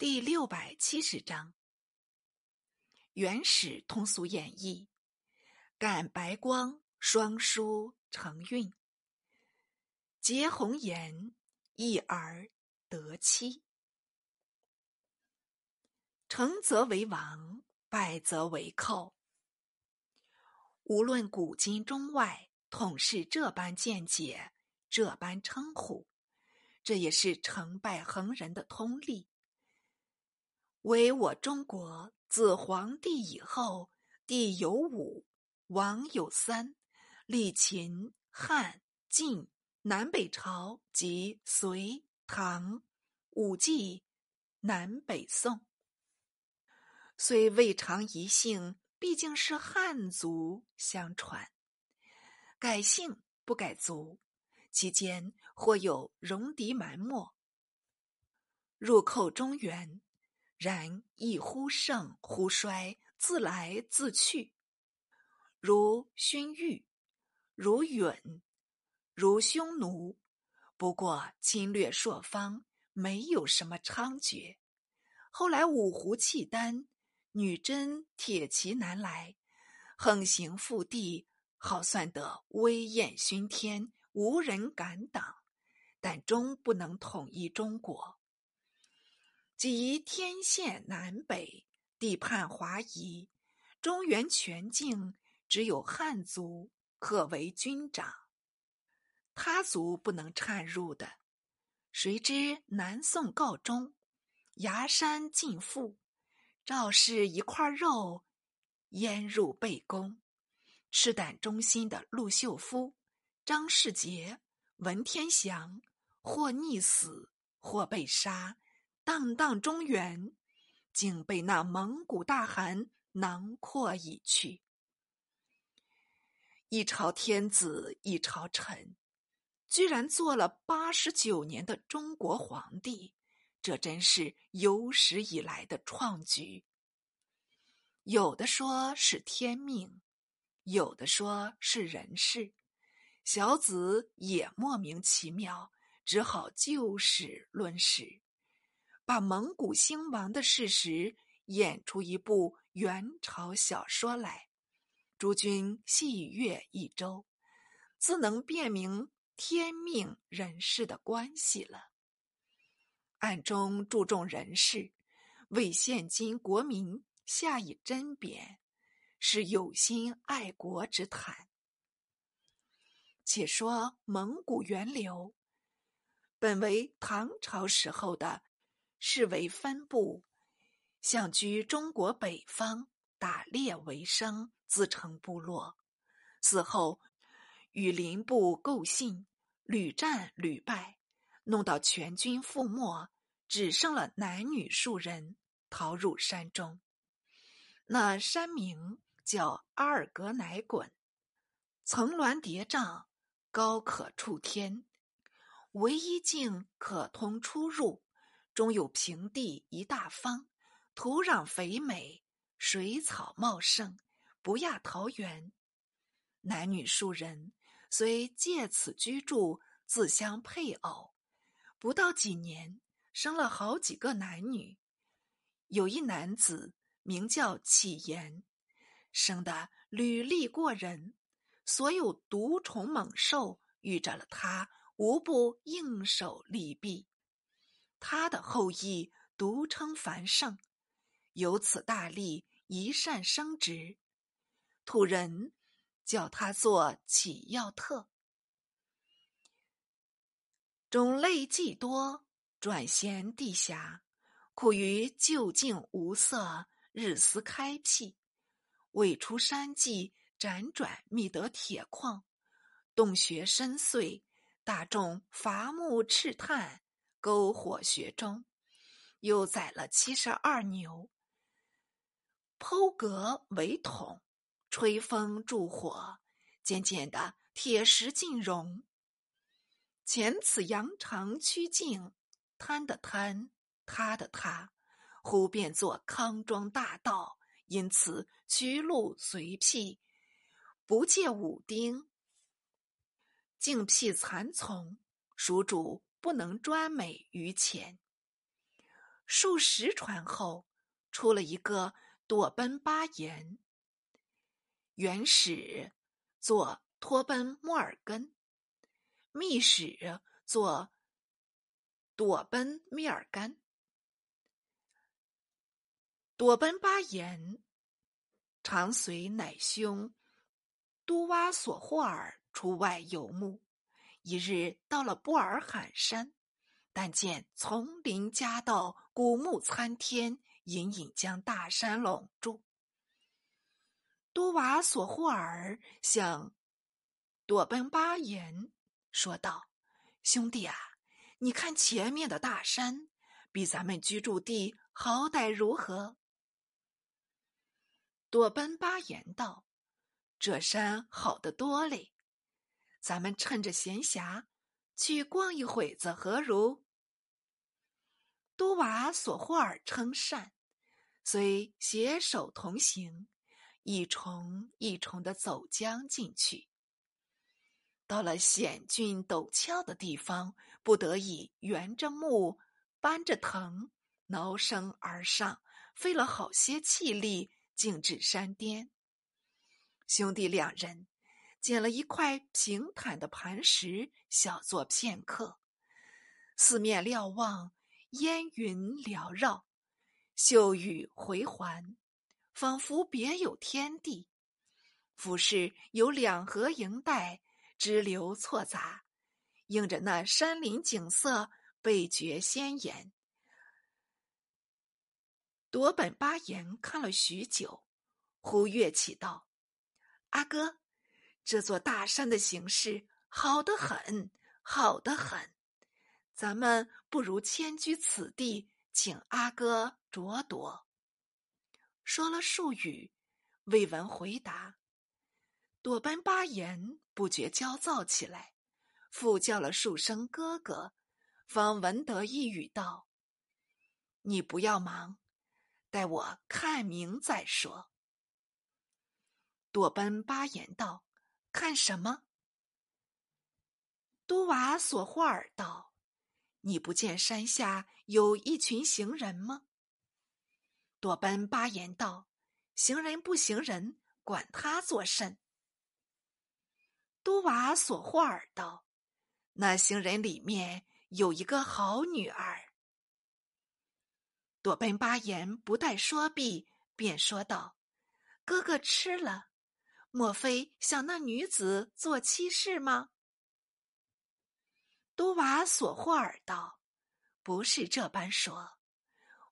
第六百七十章：原始通俗演义，感白光，双书成韵，结红颜，一儿得妻。成则为王，败则为寇。无论古今中外，统是这般见解，这般称呼。这也是成败恒人的通例。唯我中国自皇帝以后，帝有五，王有三，历秦、汉、晋、南北朝及隋、唐、五季、南北宋。虽未尝一姓，毕竟是汉族相传。改姓不改族，其间或有戎狄埋没。入寇中原，然亦忽盛忽衰，自来自去。如勋玉，如允，如匈奴，不过侵略朔方，没有什么猖獗。后来五胡契丹。女真铁骑南来，横行腹地，好算得威焰熏天，无人敢挡。但终不能统一中国。即天陷南北，地叛华夷，中原全境只有汉族可为军长，他族不能掺入的。谁知南宋告终，崖山尽覆。赵氏一块肉腌入背宫，赤胆忠心的陆秀夫、张世杰、文天祥，或溺死，或被杀，荡荡中原，竟被那蒙古大汗囊括已去。一朝天子一朝臣，居然做了八十九年的中国皇帝。这真是有史以来的创举。有的说是天命，有的说是人事。小子也莫名其妙，只好就事论事，把蒙古兴亡的事实演出一部元朝小说来。诸君细阅一周，自能辨明天命人事的关系了。暗中注重人事，为现今国民下以甄别，是有心爱国之谈。且说蒙古源流，本为唐朝时候的，是为分部，想居中国北方，打猎为生，自成部落。死后与邻部构信，屡战屡败。弄到全军覆没，只剩了男女数人逃入山中。那山名叫阿尔格乃滚，层峦叠嶂，高可触天，唯一径可通出入，中有平地一大方，土壤肥美，水草茂盛，不亚桃源。男女数人虽借此居住，自相配偶。不到几年，生了好几个男女。有一男子名叫启言，生的履历过人，所有毒虫猛兽遇着了他，无不应手利弊。他的后裔独称繁盛，由此大利，一善生殖。土人叫他做启耀特。种类既多，转贤地狭，苦于就境无色，日思开辟。未出山际，辗转觅得铁矿，洞穴深邃，大众伐木赤炭，篝火穴中，又宰了七十二牛，剖革为桶，吹风助火，渐渐的铁石尽融。前此扬长曲径，贪的贪，他的他，忽变作康庄大道，因此渠路随辟，不借武丁，径辟残丛，蜀主不能专美于前。数十船后，出了一个朵奔巴颜。元始做托奔莫尔根，密使做朵奔密尔干。朵奔巴颜常随乃兄都瓦索霍尔出外游牧。一日到了布尔罕山，但见丛林夹道，古木参天，隐隐将大山笼住。都瓦索霍尔向朵奔巴颜说道：“兄弟啊，你看前面的大山，比咱们居住地好歹如何？”朵奔巴颜道：“这山好得多嘞。”咱们趁着闲暇去逛一会子，何如？都瓦索霍尔称善，遂携手同行，一重一重的走江进去。到了险峻陡峭的地方，不得已圆着木，搬着藤，挠身而上，费了好些气力，竟至山巅。兄弟两人。捡了一块平坦的磐石，小坐片刻，四面瞭望，烟云缭绕，秀宇回环，仿佛别有天地。俯视有两河萦带，支流错杂，映着那山林景色，倍觉鲜艳。夺本八言看了许久，忽跃起道：“阿哥。”这座大山的形势好得很，好得很。咱们不如迁居此地，请阿哥着夺。说了数语，未闻回答。朵奔巴言不觉焦躁起来，复叫了数声哥哥，方闻得一语道：“你不要忙，待我看明再说。”朵奔巴言道。看什么？都瓦索霍尔道：“你不见山下有一群行人吗？”朵奔巴言道：“行人不行人，管他作甚？”都瓦索霍尔道：“那行人里面有一个好女儿。”朵奔巴言不待说毕，便说道：“哥哥吃了。”莫非想那女子做妻室吗？都瓦索霍尔道：“不是这般说，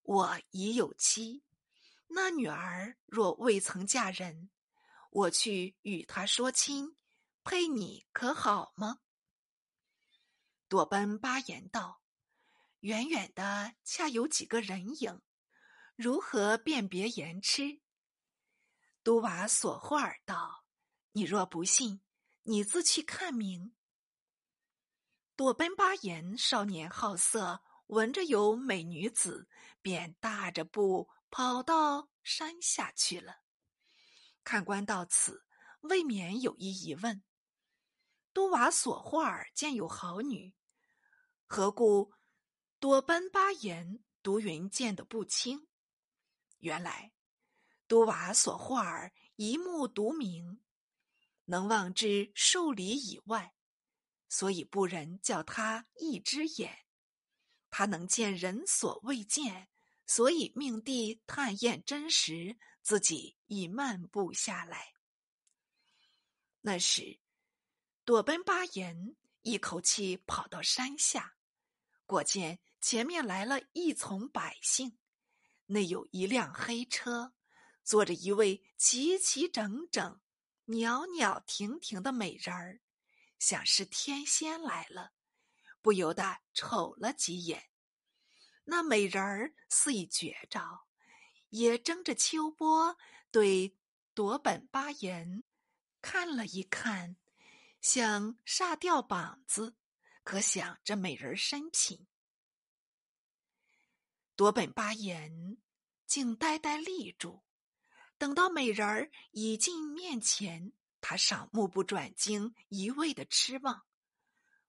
我已有妻。那女儿若未曾嫁人，我去与她说亲，配你可好吗？”朵奔巴言道：“远远的恰有几个人影，如何辨别言痴？”都瓦索霍尔道：“你若不信，你自去看明。”朵奔巴颜少年好色，闻着有美女子，便大着步跑到山下去了。看官到此，未免有一疑问：都瓦索霍尔见有好女，何故朵奔巴颜独云见得不清？原来。都瓦索霍尔一目独明，能望之数里以外，所以不忍叫他一只眼。他能见人所未见，所以命地探验真实，自己已漫步下来。那时，朵奔巴颜一口气跑到山下，果见前面来了一丛百姓，内有一辆黑车。坐着一位齐齐整整、袅袅婷婷的美人儿，想是天仙来了，不由得瞅了几眼。那美人儿似已绝招，也睁着秋波对夺本巴颜看了一看，想煞掉膀子，可想这美人身品，夺本巴颜竟呆呆立住。等到美人儿已近面前，他尚目不转睛，一味的痴望。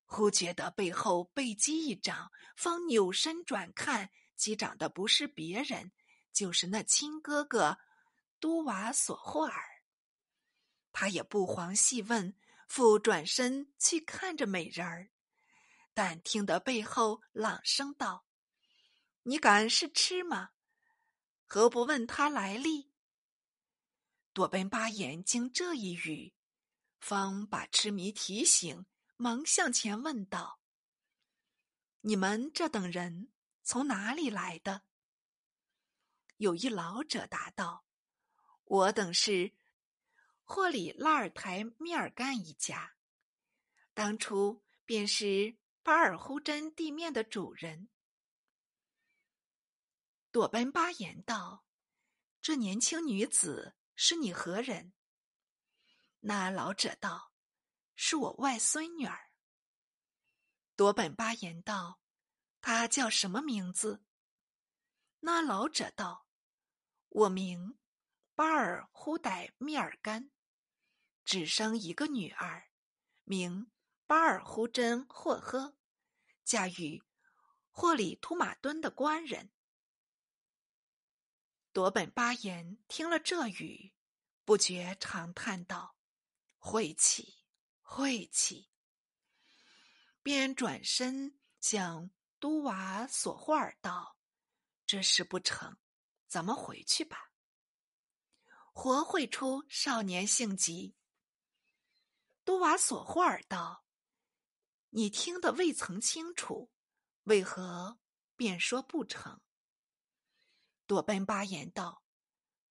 忽觉得背后被击一掌，方扭身转看，击掌的不是别人，就是那亲哥哥都瓦索霍尔。他也不遑细问，复转身去看着美人儿，但听得背后朗声道：“你敢是痴吗？何不问他来历？”多本巴眼经这一语，方把痴迷提醒，忙向前问道：“你们这等人从哪里来的？”有一老者答道：“我等是。”霍里拉尔台密尔干一家，当初便是巴尔呼真地面的主人。朵奔巴言道：“这年轻女子是你何人？”那老者道：“是我外孙女儿。”多本巴言道：“她叫什么名字？”那老者道：“我名巴尔呼歹密尔干。”只生一个女儿，名巴尔呼真霍呵，嫁与霍里图马敦的官人。罗本巴言听了这语，不觉长叹道：“晦气，晦气！”便转身向都瓦索霍尔道：“这事不成，咱们回去吧。”活会出少年性急。都瓦索霍尔道：“你听得未曾清楚，为何便说不成？”朵奔巴言道：“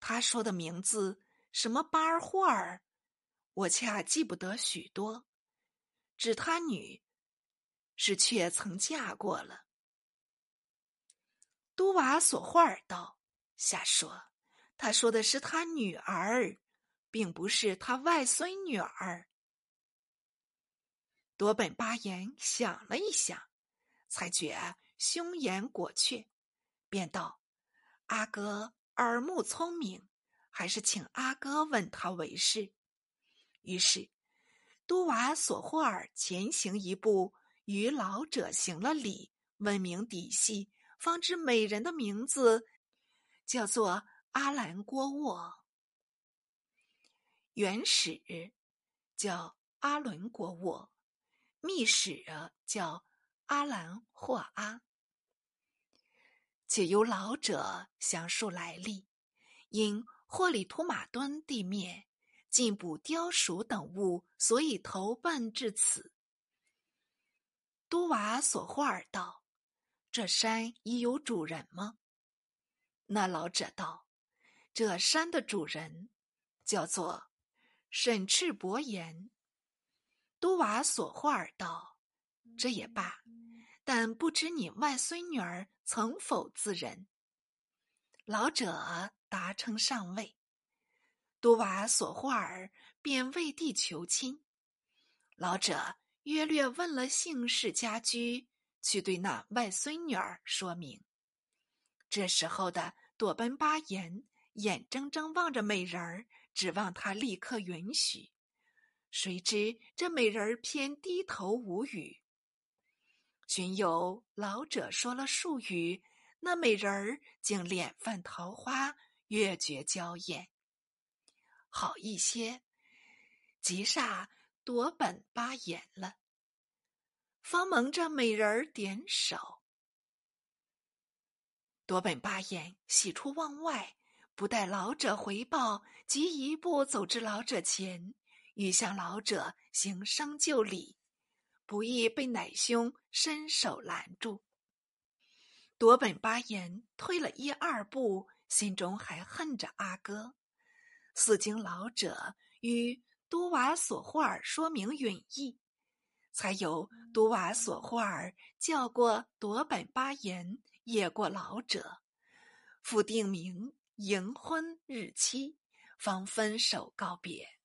他说的名字什么巴尔霍尔，我恰记不得许多，指他女是却曾嫁过了。”都瓦索霍尔道：“瞎说！他说的是他女儿，并不是他外孙女儿。”多本巴言想了一想，才觉凶言果确，便道：“阿哥耳目聪明，还是请阿哥问他为是。”于是，都瓦索霍尔前行一步，与老者行了礼，问明底细，方知美人的名字叫做阿兰郭沃，原始叫阿伦郭沃。密使叫阿兰或阿，且由老者详述来历。因霍里图马敦地面进补雕鼠等物，所以投奔至此。都瓦索霍尔道：“这山已有主人吗？”那老者道：“这山的主人叫做沈赤伯言。”都瓦索霍尔道：“这也罢，但不知你外孙女儿曾否自人？”老者答称尚未。都瓦索霍尔便为地求亲。老者约略问了姓氏家居，去对那外孙女儿说明。这时候的朵奔巴言眼睁睁望着美人儿，指望他立刻允许。谁知这美人儿偏低头无语。寻有老者说了数语，那美人儿竟脸泛桃花，越觉娇艳。好一些，急煞夺本八眼了。方蒙着美人儿点手，夺本八眼喜出望外，不待老者回报，即一步走至老者前。欲向老者行生就礼，不易被奶兄伸手拦住。夺本巴言退了一二步，心中还恨着阿哥。四经老者与都瓦索霍尔说明允意，才由都瓦索霍尔叫过夺本巴言，也过老者，复定名迎婚日期，方分手告别。